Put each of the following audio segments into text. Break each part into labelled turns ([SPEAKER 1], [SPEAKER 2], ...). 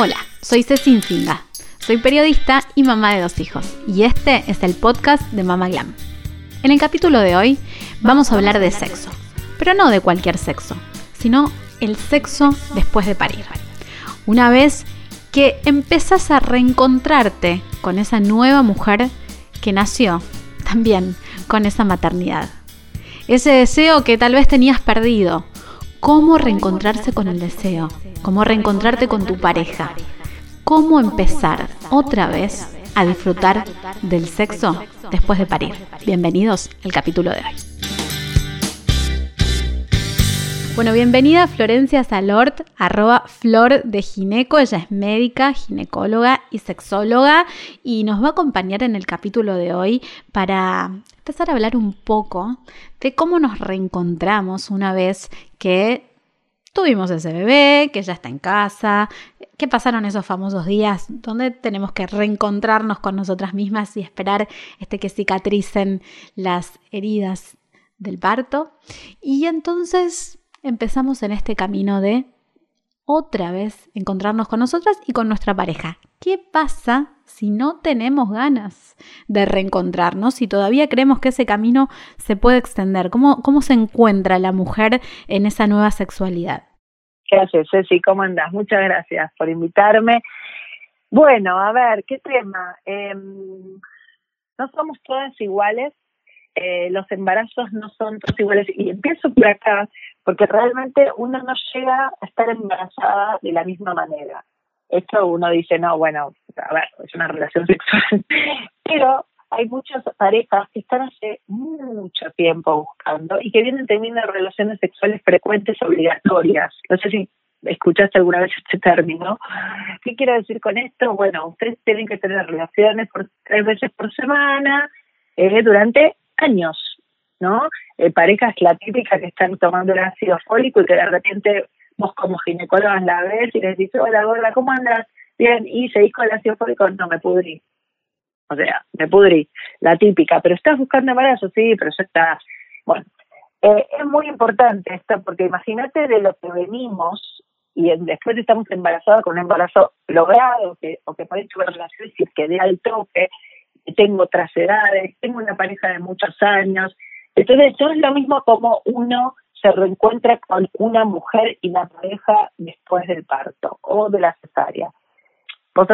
[SPEAKER 1] Hola, soy Cecin Singa. Soy periodista y mamá de dos hijos. Y este es el podcast de Mama Glam. En el capítulo de hoy vamos a hablar de sexo. Pero no de cualquier sexo, sino el sexo después de parir. Una vez que empezás a reencontrarte con esa nueva mujer que nació también con esa maternidad. Ese deseo que tal vez tenías perdido. ¿Cómo reencontrarse con el deseo? ¿Cómo reencontrarte con tu pareja? ¿Cómo empezar otra vez a disfrutar del sexo después de parir? Bienvenidos al capítulo de hoy. Bueno, bienvenida Florencia Salort, arroba Flor de Gineco. Ella es médica, ginecóloga y sexóloga y nos va a acompañar en el capítulo de hoy para empezar a hablar un poco de cómo nos reencontramos una vez que tuvimos ese bebé, que ya está en casa, qué pasaron esos famosos días donde tenemos que reencontrarnos con nosotras mismas y esperar este que cicatricen las heridas del parto. Y entonces empezamos en este camino de otra vez encontrarnos con nosotras y con nuestra pareja. ¿Qué pasa si no tenemos ganas de reencontrarnos y todavía creemos que ese camino se puede extender? ¿Cómo, cómo se encuentra la mujer en esa nueva sexualidad?
[SPEAKER 2] Gracias, Ceci, ¿cómo andas? Muchas gracias por invitarme. Bueno, a ver, ¿qué tema? Em, no somos todas iguales, eh, los embarazos no son todos iguales. Y empiezo por acá, porque realmente uno no llega a estar embarazada de la misma manera. Esto uno dice, no, bueno, a ver, es una relación sexual. Pero hay muchas parejas que están hace mucho tiempo buscando y que vienen teniendo relaciones sexuales frecuentes obligatorias. No sé si escuchaste alguna vez este término. ¿Qué quiero decir con esto? Bueno, ustedes tienen que tener relaciones por tres veces por semana eh, durante años, ¿no? Eh, parejas, la típica que están tomando el ácido fólico y que de repente vos como ginecóloga la ves y les dices, hola gorda, ¿cómo andas? Bien, y seguís con el ácido fólico, no, me pudrí. O sea, me pudrí, la típica, pero estás buscando embarazo, sí, pero ya está. Bueno, eh, es muy importante esto porque imagínate de lo que venimos y después estamos embarazadas con un embarazo logrado que, o que puede tuve relaciones y quedé al tope tengo otras edades, tengo una pareja de muchos años. Entonces, no es lo mismo como uno se reencuentra con una mujer y la pareja después del parto o de la cesárea. Vos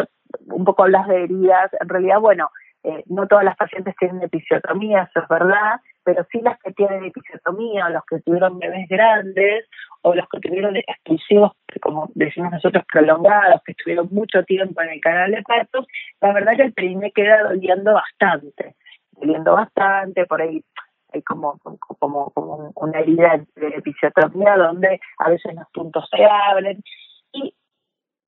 [SPEAKER 2] un poco hablas de heridas, en realidad, bueno, eh, no todas las pacientes tienen episiotomía, eso es verdad, pero sí las que tienen episiotomía, o los que tuvieron bebés grandes, o los que tuvieron exclusivos, como decimos nosotros, prolongados, que estuvieron mucho tiempo en el canal de partos, la verdad que el perine queda doliendo bastante, doliendo bastante, por ahí hay como, como, como una herida de episiotomía donde a veces los puntos se abren. Y,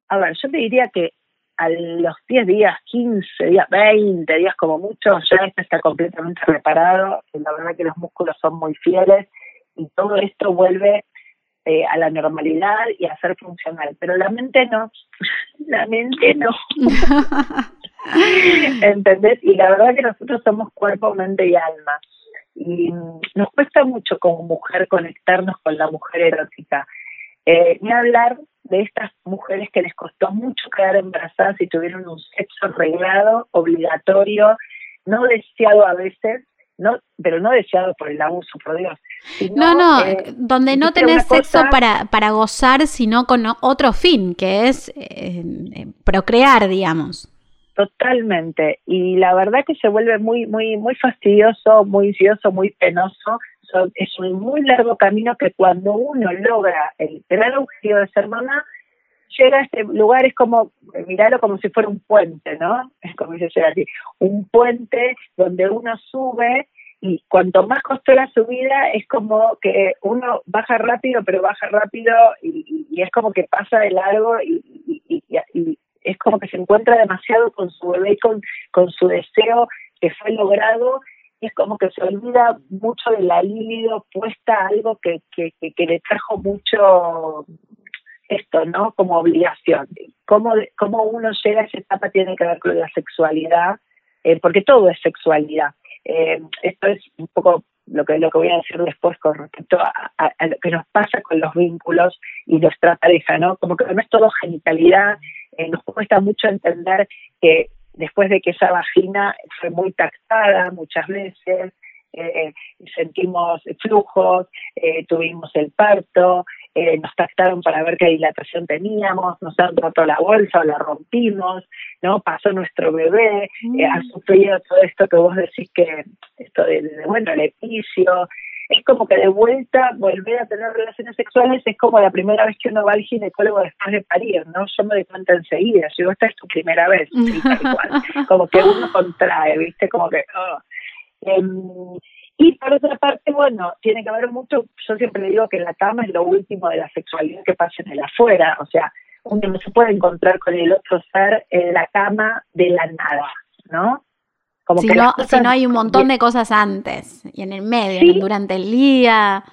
[SPEAKER 2] a ver, yo te diría que a los 10 días, 15 días, 20 días como mucho, ya esto está completamente reparado. La verdad que los músculos son muy fieles y todo esto vuelve eh, a la normalidad y a ser funcional. Pero la mente no, la mente no. ¿Entendés? Y la verdad que nosotros somos cuerpo, mente y alma. Y nos cuesta mucho como mujer conectarnos con la mujer erótica. Eh, ni hablar de estas mujeres que les costó mucho quedar embarazadas y tuvieron un sexo reglado, obligatorio, no deseado a veces, no, pero no deseado por el abuso, por Dios.
[SPEAKER 1] no, no, eh, donde no tenés sexo para, para gozar, sino con otro fin, que es eh, procrear, digamos.
[SPEAKER 2] Totalmente. Y la verdad que se vuelve muy, muy, muy fastidioso, muy vicioso, muy penoso es un muy largo camino que cuando uno logra el gran objetivo de ser mamá, llega a este lugar, es como, mirarlo como si fuera un puente, ¿no? Es como dice así, un puente donde uno sube y cuanto más costó la subida es como que uno baja rápido, pero baja rápido y, es como que pasa de largo y, y, es como que se encuentra demasiado con su bebé y con, con su deseo que fue logrado es como que se olvida mucho de la libido puesta a algo que, que, que, le trajo mucho esto, ¿no? Como obligación. Cómo, cómo uno llega a esa etapa tiene que ver con la sexualidad, eh, porque todo es sexualidad. Eh, esto es un poco lo que lo que voy a decir después con respecto a, lo que nos pasa con los vínculos y nuestra pareja, ¿no? Como que no es todo genitalidad, eh, nos cuesta mucho entender que después de que esa vagina fue muy taxada muchas veces, eh, sentimos flujos, eh, tuvimos el parto, eh, nos tactaron para ver qué dilatación teníamos, nos han roto la bolsa o la rompimos, ¿no? Pasó nuestro bebé, mm. ha sufrido todo esto que vos decís que, esto de, bueno, el epicio, es como que de vuelta volver a tener relaciones sexuales es como la primera vez que uno va al ginecólogo después de parir, ¿no? Yo me doy cuenta enseguida, si esta es tu primera vez, como que uno contrae, ¿viste? Como que... Oh. Em, y por otra parte, bueno, tiene que ver mucho, yo siempre digo que la cama es lo último de la sexualidad que pasa en el afuera, o sea, uno no se puede encontrar con el otro ser en la cama de la nada, ¿no?
[SPEAKER 1] Como si, no, si no hay un montón de cosas antes y en el medio, durante el día.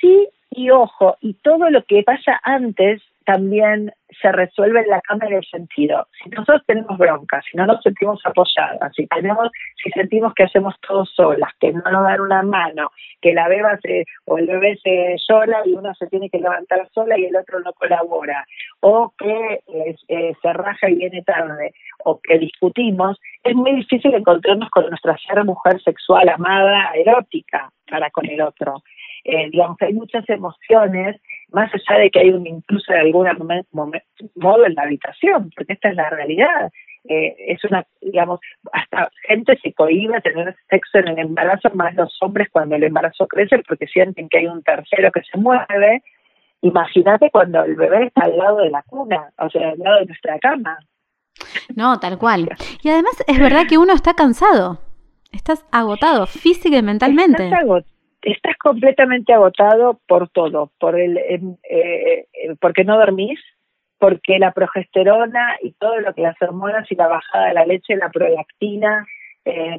[SPEAKER 2] Sí, y ojo, y todo lo que pasa antes también se resuelve en la cama en el sentido. Si nosotros tenemos bronca, si no nos sentimos apoyadas, si tenemos, si sentimos que hacemos todo solas, que no nos dan una mano, que la beba se, o el bebé se llora y uno se tiene que levantar sola y el otro no colabora, o que eh, se raja y viene tarde, o que discutimos, es muy difícil encontrarnos con nuestra ser mujer sexual, amada, erótica para con el otro. Eh, hay muchas emociones más allá de que hay un incluso de algún modo en la habitación, porque esta es la realidad. Eh, es una, digamos, hasta gente se cohibe tener sexo en el embarazo, más los hombres cuando el embarazo crece porque sienten que hay un tercero que se mueve. Imagínate cuando el bebé está al lado de la cuna, o sea, al lado de nuestra cama.
[SPEAKER 1] No, tal cual. Y además es verdad que uno está cansado, estás agotado física y mentalmente.
[SPEAKER 2] Estás agotado estás completamente agotado por todo, por el, em, eh, eh, porque no dormís, porque la progesterona y todo lo que las hormonas y la bajada de la leche, la prolactina, eh,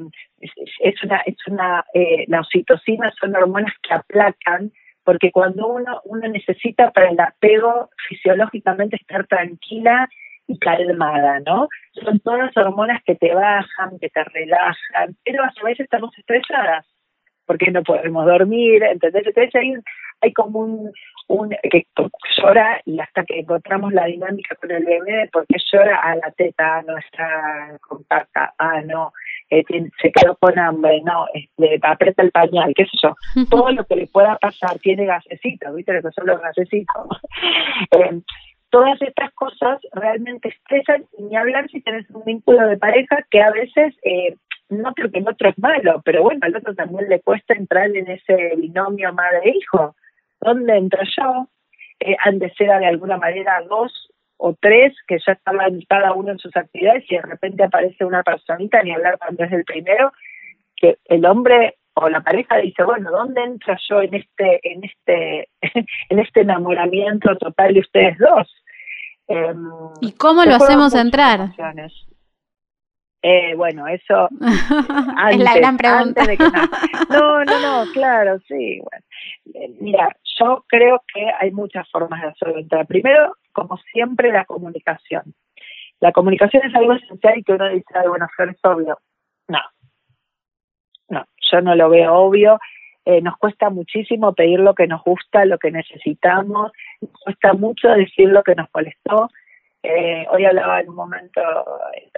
[SPEAKER 2] es, una, es una, eh, la oxitocina son hormonas que aplacan, porque cuando uno, uno necesita para el apego fisiológicamente estar tranquila y calmada, ¿no? Son todas hormonas que te bajan, que te relajan, pero a veces estamos estresadas porque no podemos dormir, ¿entendés? Entonces hay, hay como un, un que llora y hasta que encontramos la dinámica con el bebé, porque llora a la teta, no está compacta, ah, no, eh, se quedó con hambre, no, este, aprieta el pañal, qué sé yo, todo lo que le pueda pasar tiene gasecitos, ¿viste? Lo que son los gasecitos. eh, todas estas cosas realmente estresan y ni hablar si tienes un vínculo de pareja que a veces eh, no creo que el otro es malo, pero bueno, al otro también le cuesta entrar en ese binomio madre-hijo. ¿Dónde entro yo? Eh, han de ser de alguna manera dos o tres que ya estaban cada uno en sus actividades y de repente aparece una personita, ni hablar cuando es el primero, que el hombre o la pareja dice, bueno, ¿dónde entro yo en este, en este, en este enamoramiento total de ustedes dos?
[SPEAKER 1] Em, ¿Y cómo lo hacemos entrar?
[SPEAKER 2] Eh, bueno, eso
[SPEAKER 1] es la gran pregunta.
[SPEAKER 2] no. no. no, claro, sí. Bueno. Eh, mira, yo creo que hay muchas formas de hacerlo entrar. Primero, como siempre, la comunicación. La comunicación es algo esencial y que uno dice, Ay, bueno, es obvio. No, no, yo no lo veo obvio. Eh, nos cuesta muchísimo pedir lo que nos gusta, lo que necesitamos, nos cuesta mucho decir lo que nos molestó, eh, hoy hablaba en un momento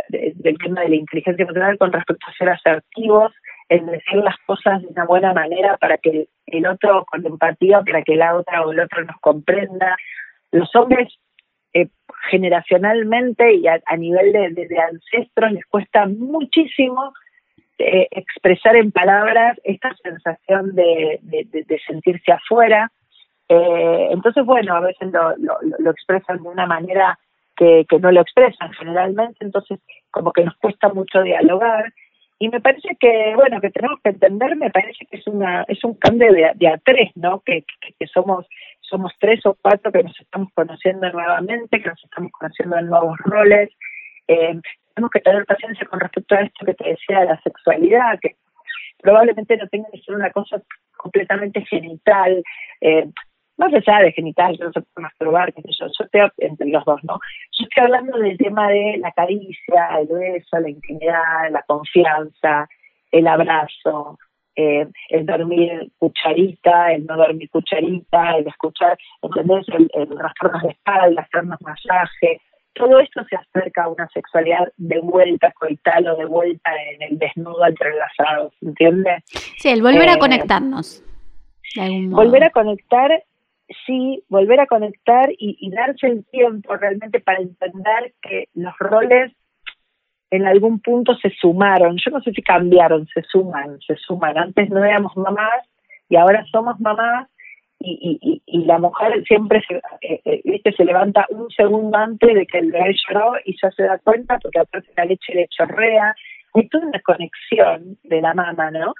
[SPEAKER 2] del tema de la inteligencia emocional con respecto a ser asertivos, en decir las cosas de una buena manera para que el otro, con empatía, para que la otra o el otro nos comprenda. Los hombres eh, generacionalmente y a, nivel de, ancestros les cuesta muchísimo eh, expresar en palabras esta sensación de, sentirse afuera. entonces, bueno, a veces lo expresan de una manera que, no lo expresan generalmente, entonces como que nos cuesta mucho dialogar. Y me parece que, bueno, que tenemos que entender, me parece que es una es un cambio de, a tres, ¿no? Que, que, somos somos tres o cuatro que nos estamos conociendo nuevamente, que nos estamos conociendo en nuevos roles. Eh, tenemos que tener paciencia con respecto a esto que te decía de la sexualidad, que probablemente no tenga que ser una cosa completamente genital. Eh, más allá de genital, no se puede masturbar, qué sé yo, yo estoy entre los dos, ¿no? Yo estoy hablando del tema de la caricia, el beso, la intimidad, la confianza, el abrazo, eh, el dormir cucharita, el no dormir cucharita, el escuchar, ¿entendés? El, el de espalda, hacernos masaje, todo esto se acerca a una sexualidad de vuelta coital o de vuelta en el desnudo entrelazados, ¿entiendes?
[SPEAKER 1] Sí, el volver a eh, conectarnos.
[SPEAKER 2] Volver a conectar, sí, volver a conectar y, darse el tiempo realmente para entender que los roles en algún punto se sumaron. Yo no sé si cambiaron, se suman, se suman. Antes no éramos mamás y ahora somos mamás y, y, y, la mujer siempre se, eh, eh se levanta un segundo antes de que el bebé lloró y ya se da cuenta porque aparte la leche le chorrea. Hay toda una conexión de la mamá, ¿no?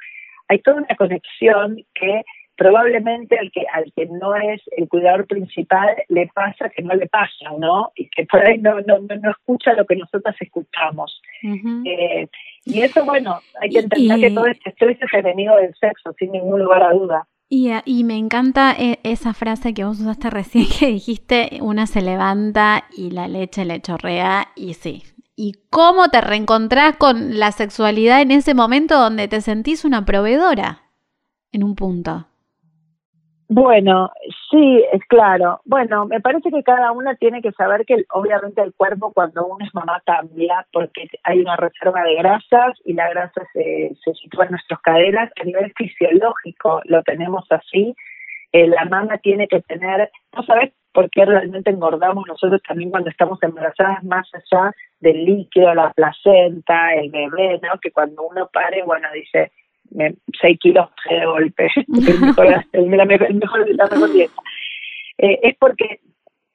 [SPEAKER 2] Hay toda una conexión que probablemente al que al que no es el cuidador principal le pasa que no le pasa, ¿no? Y que por ahí no no, no escucha lo que nosotras escuchamos. eh, y eso, bueno, hay que entender que todo este estrés es enemigo del sexo, sin ningún lugar a duda.
[SPEAKER 1] Y, y, me encanta e, esa frase que vos usaste recién que dijiste, una se levanta y la leche le chorrea y sí. ¿Y cómo te reencontrás con la sexualidad en ese momento donde te sentís una proveedora? En un punto.
[SPEAKER 2] Bueno, sí, es claro. Bueno, me parece que cada una tiene que saber que obviamente el cuerpo cuando uno es mamá cambia porque hay una reserva de grasas y la grasa se, se sitúa en nuestras caderas a nivel fisiológico, lo tenemos así. Eh, la mamá tiene que tener, no sabes por qué realmente engordamos nosotros también cuando estamos embarazadas más allá del líquido, la placenta, el bebé, ¿no? Que cuando uno pare, bueno, dice, 6 kilos de golpe, el mejor, el, la, mejor, la mejor dieta. Eh, es porque,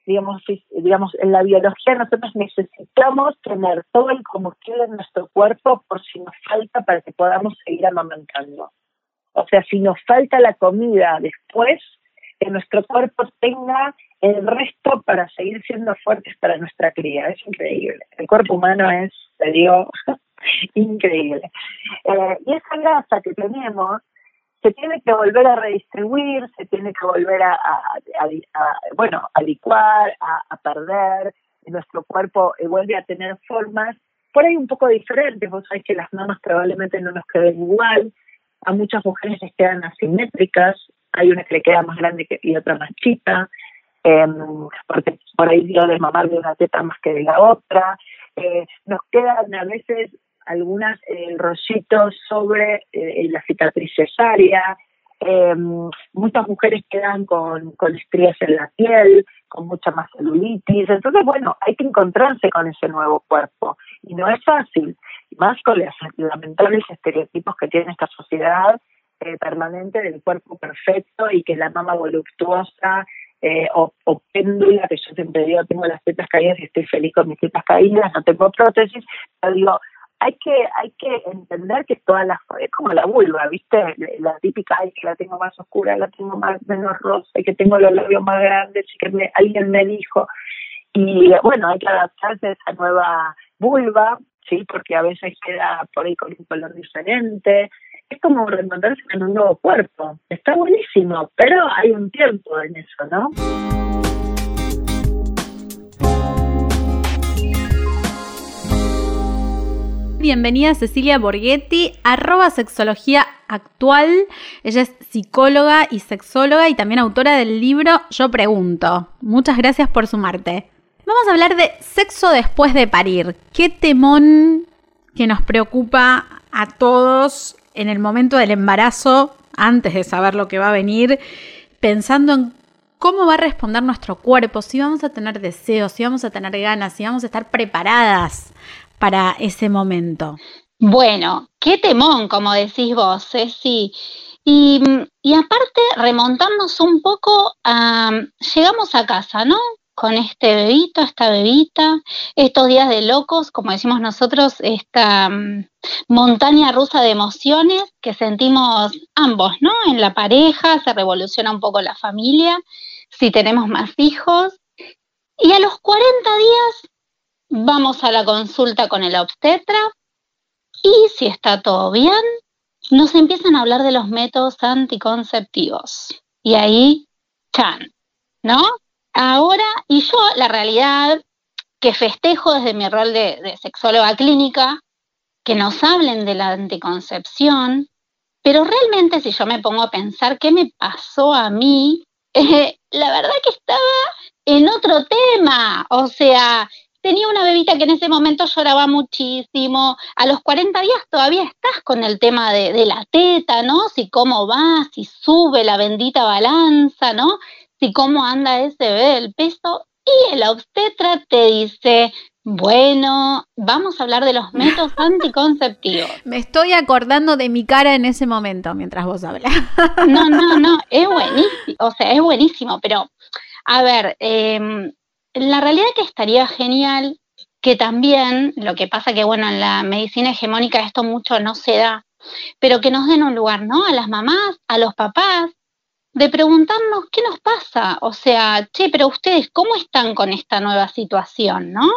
[SPEAKER 2] digamos, digamos, en la biología nosotros necesitamos tener todo el combustible en nuestro cuerpo por si nos falta para que podamos seguir amamantando. O sea, si nos falta la comida después, que nuestro cuerpo tenga el resto para seguir siendo fuertes para nuestra cría. Es increíble. El cuerpo humano es, te digo, increíble. Eh, y esa grasa que tenemos se tiene que volver a redistribuir, se tiene que volver a, bueno, a licuar, a, perder, nuestro cuerpo eh, vuelve a tener formas por ahí un poco diferentes, vos sabés que las mamas probablemente no nos queden igual, a muchas mujeres les quedan asimétricas, hay una que le queda más grande que, y otra más chica, eh, porque por ahí dio de mamar de una teta más que de la otra, eh, nos quedan a veces algunas eh, rollitos sobre eh, la cicatriz cesárea. Eh, muchas mujeres quedan con, con estrías en la piel, con mucha más celulitis. Entonces, bueno, hay que encontrarse con ese nuevo cuerpo. Y no es fácil, más con los lamentables estereotipos que tiene esta sociedad eh, permanente del cuerpo perfecto y que la mama voluptuosa eh, o, o, péndula, que yo siempre digo, tengo las tetas caídas y estoy feliz con mis tetas caídas, no tengo prótesis, pero digo, hay que hay que entender que todas las es como la vulva viste la típica es que la tengo más oscura la tengo más menos rosa y que tengo los labios más grandes alguien me dijo. Y bueno hay que adaptarse a esa nueva vulva sí porque a veces queda por ahí con un color diferente. Es como reencontrarse en un nuevo cuerpo. Está buenísimo pero hay un tiempo en eso no
[SPEAKER 1] bienvenida Cecilia Borghetti, arroba sexología actual. Ella es psicóloga y sexóloga y también autora del libro Yo Pregunto. Muchas gracias por sumarte. Vamos a hablar de sexo después de parir. Qué temón que nos preocupa a todos en el momento del embarazo, antes de saber lo que va a venir, pensando en cómo va a responder nuestro cuerpo, si vamos a tener deseos, si vamos a tener ganas, si vamos a estar preparadas para ese momento?
[SPEAKER 3] Bueno, qué temón, como decís vos, Ceci. Y, y aparte, remontarnos un poco a, llegamos a casa, ¿no? Con este bebito, esta bebita, estos días de locos, como decimos nosotros, esta mm, montaña rusa de emociones que sentimos ambos, ¿no? En la pareja, se revoluciona un poco la familia, si tenemos más hijos. Y a los 40 días vamos a la consulta con el obstetra y si está todo bien, nos empiezan a hablar de los métodos anticonceptivos. Y ahí, chan, ¿no? Ahora, y yo la realidad que festejo desde mi rol de, sexóloga clínica, que nos hablen de la anticoncepción, pero realmente si yo me pongo a pensar qué me pasó a mí, la verdad que estaba en otro tema, o sea, tenía una bebita que en ese momento lloraba muchísimo, a los 40 días todavía estás con el tema de, de la teta, ¿no? Si cómo va, si sube la bendita balanza, ¿no? Si cómo anda ese bebé del peso, y el obstetra te dice, bueno, vamos a hablar de los métodos anticonceptivos.
[SPEAKER 1] Me estoy acordando de mi cara en ese momento mientras vos hablas.
[SPEAKER 3] No, no, no, es buenísimo, o sea, es buenísimo, pero a ver, eh, la realidad que estaría genial que también, lo que pasa que, bueno, en la medicina hegemónica esto mucho no se da, pero que nos den un lugar, ¿no? A las mamás, a los papás, de preguntarnos qué nos pasa, o sea, che, pero ustedes, ¿cómo están con esta nueva situación, no?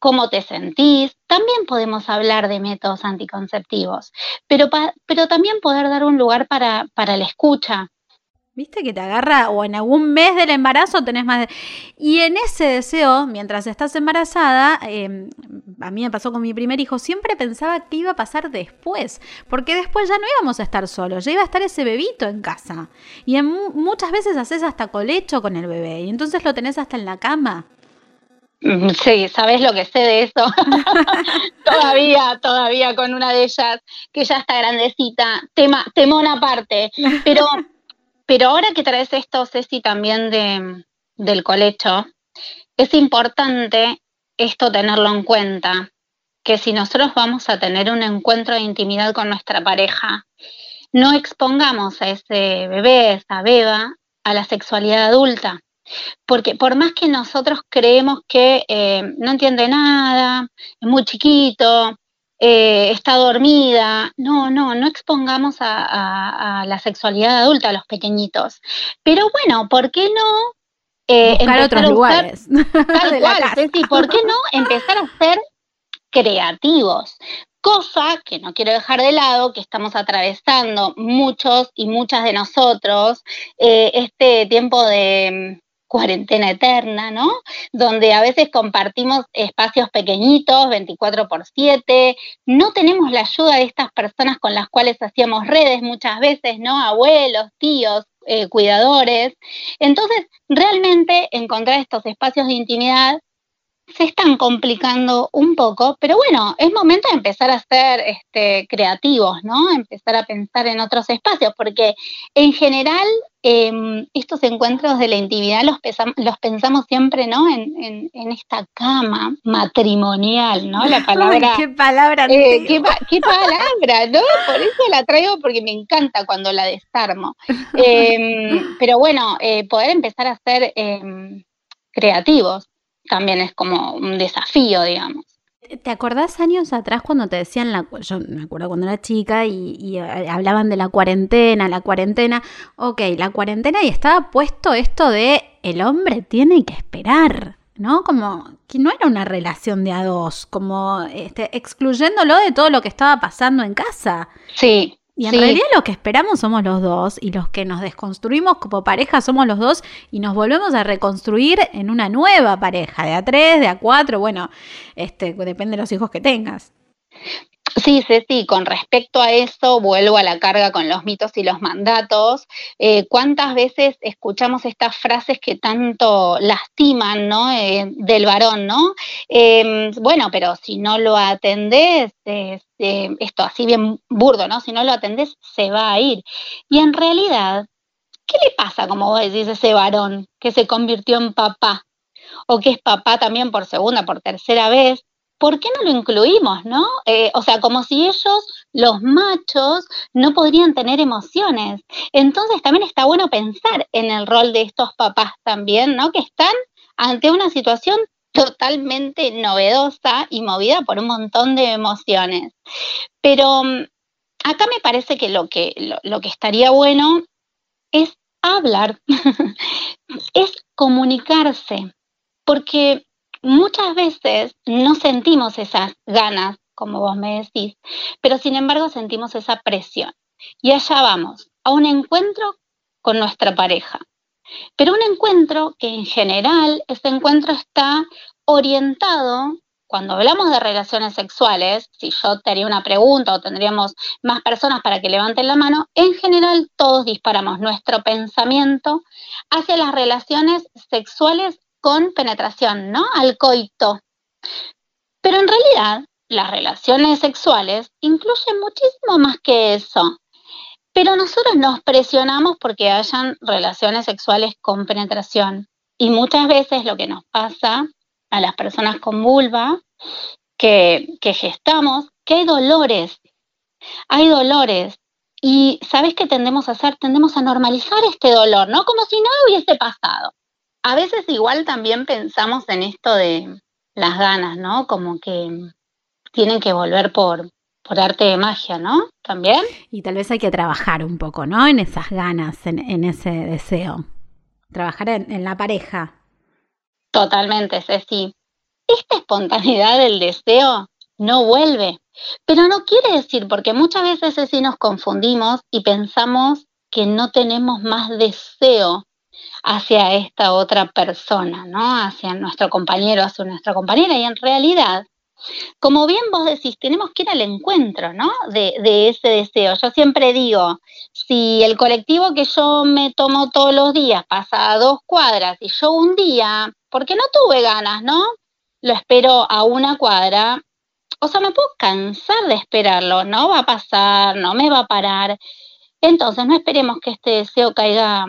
[SPEAKER 3] ¿Cómo te sentís? También podemos hablar de métodos anticonceptivos, pero, pero también poder dar un lugar para, para la escucha,
[SPEAKER 1] Viste que te agarra o en algún mes del embarazo tenés más... De... Y en ese deseo, mientras estás embarazada, em, a mí me pasó con mi primer hijo, siempre pensaba que iba a pasar después, porque después ya no íbamos a estar solos, ya iba a estar ese bebito en casa. Y en, muchas veces haces hasta colecho con el bebé y entonces lo tenés hasta en la cama.
[SPEAKER 3] Sí, sabes lo que sé de eso. todavía, todavía con una de ellas que ya está grandecita, tema, temón aparte. Pero pero ahora que traes esto, Ceci, también de, del colecho, es importante esto tenerlo en cuenta, que si nosotros vamos a tener un encuentro de intimidad con nuestra pareja, no expongamos a ese bebé, a esa beba, a la sexualidad adulta. Porque por más que nosotros creemos que eh, no entiende nada, es muy chiquito, eh, está dormida. No, no, no expongamos a, la sexualidad adulta a los pequeñitos. Pero bueno, ¿por qué no?
[SPEAKER 1] Eh, Buscar otros lugares.
[SPEAKER 3] Tal cual, ¿por qué no empezar a ser creativos? Cosa que no quiero dejar de lado, que estamos atravesando muchos y muchas de nosotros, eh, este tiempo de cuarentena eterna, ¿no? Donde a veces compartimos espacios pequeñitos, 24 por 7, no tenemos la ayuda de estas personas con las cuales hacíamos redes muchas veces, ¿no? Abuelos, tíos, eh, cuidadores. Entonces, realmente encontrar estos espacios de intimidad se están complicando un poco, pero bueno, es momento de empezar a ser este, creativos, ¿no? Empezar a pensar en otros espacios, porque en general em, estos encuentros de la intimidad los, los pensamos siempre, ¿no? En, esta cama matrimonial, ¿no?
[SPEAKER 1] La palabra. ¡Qué palabra!
[SPEAKER 3] Eh, qué, qué, palabra, ¿no? Por eso la traigo porque me encanta cuando la desarmo. Em, pero bueno, eh, poder empezar a ser em, creativos también es como un desafío, digamos.
[SPEAKER 1] ¿Te acordás años atrás cuando te decían, la, yo me acuerdo cuando era chica y, eh, hablaban de la cuarentena, la cuarentena, ok, la cuarentena y estaba puesto esto de el hombre tiene que esperar, ¿no? Como que no era una relación de a dos, como este, excluyéndolo de todo lo que estaba pasando en casa.
[SPEAKER 3] Sí.
[SPEAKER 1] Y en realidad lo que esperamos somos los dos y los que nos desconstruimos como pareja somos los dos y nos volvemos a reconstruir en una nueva pareja, de a tres, de a cuatro, bueno, este, depende de los hijos que tengas.
[SPEAKER 3] Sí, sí, con respecto a eso, vuelvo a la carga con los mitos y los mandatos. Eh, ¿Cuántas veces escuchamos estas frases que tanto lastiman ¿no? Eh, del varón? ¿no? Em, bueno, pero si no lo atendés, esto así bien burdo, ¿no? Si no lo atendés, se va a ir. Y en realidad, ¿qué le pasa, como vos decís, a ese varón que se convirtió en papá? O que es papá también por segunda, por tercera vez, ¿por qué no lo incluimos, no? Eh, o sea, como si ellos, los machos, no podrían tener emociones. Entonces también está bueno pensar en el rol de estos papás también, ¿no? Que están ante una situación totalmente novedosa y movida por un montón de emociones. Pero mm, acá me parece que lo que, lo que estaría bueno es hablar, es comunicarse, porque muchas veces no sentimos esas ganas, como vos me decís, pero sin embargo sentimos esa presión. Y allá vamos, a un encuentro con nuestra pareja. Pero un encuentro que en general, ese encuentro está orientado, cuando hablamos de relaciones sexuales, si yo te haría una pregunta o tendríamos más personas para que levanten la mano, en general todos disparamos nuestro pensamiento hacia las relaciones sexuales con penetración, ¿no? Al coito. Pero en realidad, las relaciones sexuales incluyen muchísimo más que eso. Pero nosotros nos presionamos porque hayan relaciones sexuales con penetración. Y muchas veces lo que nos pasa a las personas con vulva, que, que gestamos, que hay dolores. Hay dolores. Y ¿sabes qué tendemos a hacer? Tendemos a normalizar este dolor, ¿no? Como si no hubiese pasado. A veces igual también pensamos en esto de las ganas, ¿no? Como que tienen que volver por, por arte de magia, ¿no? También.
[SPEAKER 1] Y tal vez hay que trabajar un poco, ¿no? En esas ganas, en, ese deseo. Trabajar en, en la pareja.
[SPEAKER 3] Totalmente, Ceci. Esta espontaneidad del deseo no vuelve. Pero no quiere decir, porque muchas veces Ceci nos confundimos y pensamos que no tenemos más deseo hacia esta otra persona, ¿no? Hacia nuestro compañero, hacia nuestra compañera. Y en realidad, como bien vos decís, tenemos que ir al encuentro, ¿no? De, ese deseo. Yo siempre digo, si el colectivo que yo me tomo todos los días pasa a dos cuadras y yo un día, porque no tuve ganas, ¿no? Lo espero a una cuadra, o sea, me puedo cansar de esperarlo, no va a pasar, no me va a parar. Entonces, no esperemos que este deseo caiga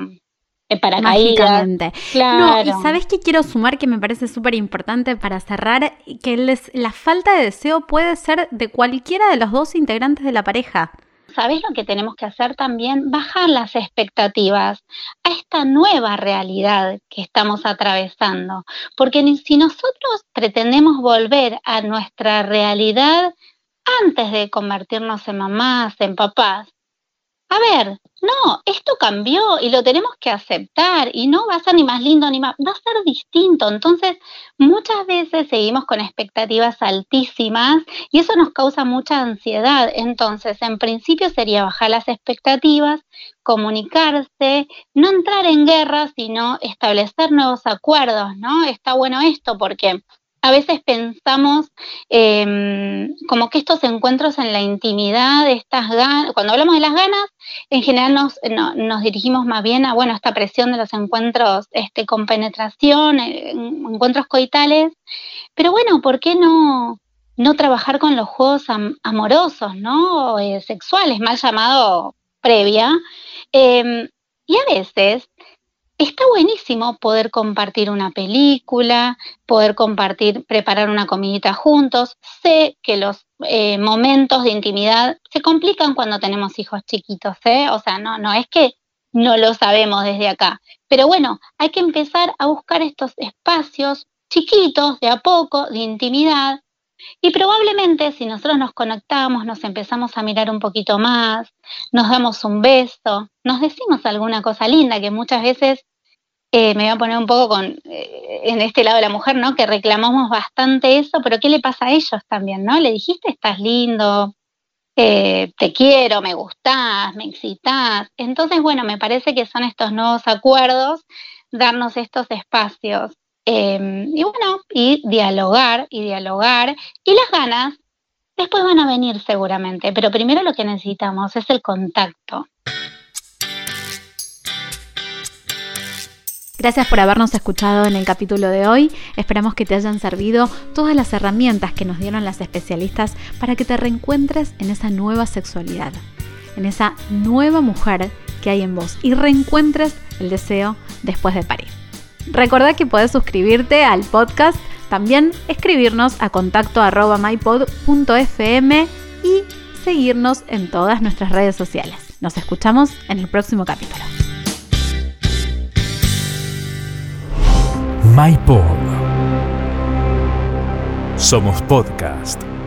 [SPEAKER 3] para
[SPEAKER 1] Mágicamente. Claro. No, y sabes que quiero sumar que me parece súper importante para cerrar, que la falta de deseo puede ser de cualquiera de los dos integrantes de la pareja.
[SPEAKER 3] ¿Sabes lo que tenemos que hacer también? Bajar las expectativas a esta nueva realidad que estamos atravesando. Porque si nosotros pretendemos volver a nuestra realidad antes de convertirnos en mamás, en papás, a ver, no, esto cambió y lo tenemos que aceptar y no va a ser ni más lindo ni más, va a ser distinto. Entonces, muchas veces seguimos con expectativas altísimas y eso nos causa mucha ansiedad. Entonces, en principio sería bajar las expectativas, comunicarse, no entrar en guerra, sino establecer nuevos acuerdos, ¿no? Está bueno esto porque a veces pensamos em, como que estos encuentros en la intimidad, estas ganas, cuando hablamos de las ganas, en general nos, nos dirigimos más bien a bueno, esta presión de los encuentros este, con penetración, eh, encuentros coitales, pero bueno, ¿por qué no, no trabajar con los juegos amorosos, ¿no? Eh, sexuales, mal llamado previa? Em, y a veces está buenísimo poder compartir una película, poder compartir, preparar una comidita juntos. Sé que los eh, momentos de intimidad se complican cuando tenemos hijos chiquitos, ¿eh? O sea, no, no es que no lo sabemos desde acá. Pero bueno, hay que empezar a buscar estos espacios chiquitos, de a poco, de intimidad. Y probablemente si nosotros nos conectamos, nos empezamos a mirar un poquito más, nos damos un beso, nos decimos alguna cosa linda que muchas veces eh, me voy a poner un poco con, eh, en este lado de la mujer, ¿no? Que reclamamos bastante eso, pero ¿qué le pasa a ellos también, ¿no? Le dijiste, estás lindo, eh, te quiero, me gustás, me excitas. Entonces, bueno, me parece que son estos nuevos acuerdos, darnos estos espacios. Em, y bueno, y dialogar, y dialogar, y las ganas después van a venir seguramente, pero primero lo que necesitamos es el contacto.
[SPEAKER 1] Gracias por habernos escuchado en el capítulo de hoy. Esperamos que te hayan servido todas las herramientas que nos dieron las especialistas para que te reencuentres en esa nueva sexualidad, en esa nueva mujer que hay en vos y reencuentres el deseo después de parir. Recordá que podés suscribirte al podcast, también escribirnos a contacto mypod.fm y seguirnos en todas nuestras redes sociales. Nos escuchamos en el próximo capítulo.
[SPEAKER 4] MyPod. Somos podcast.